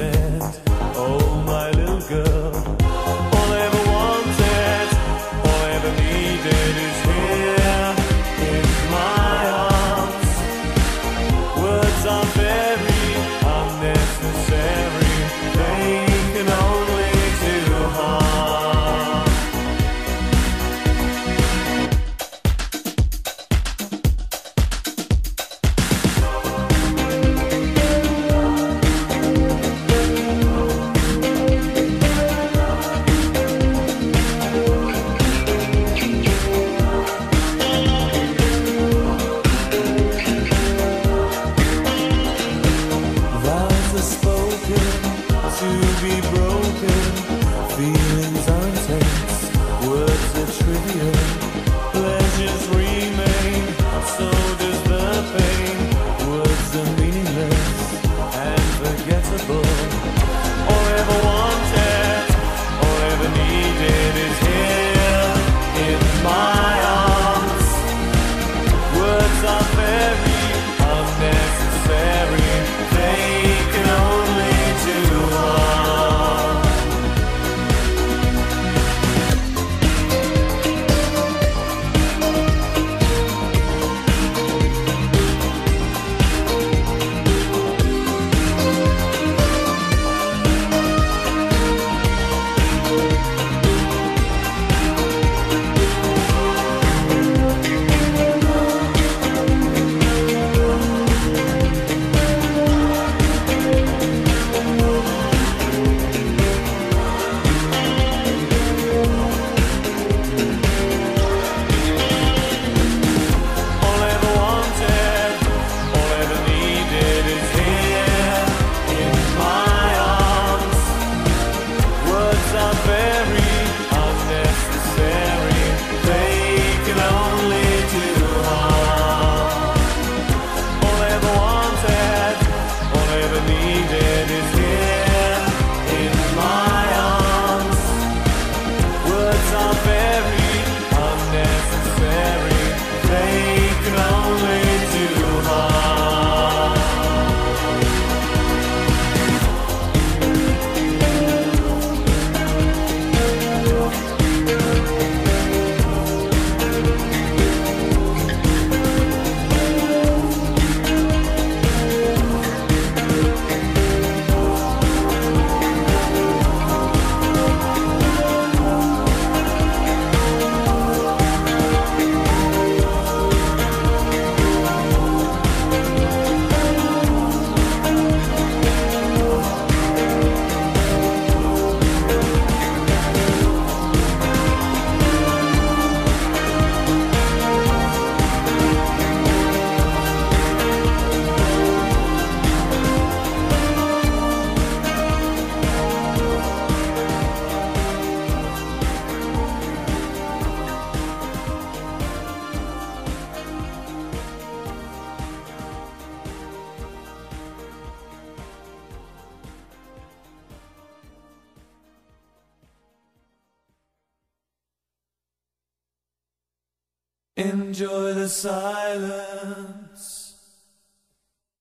understand. Enjoy the silence.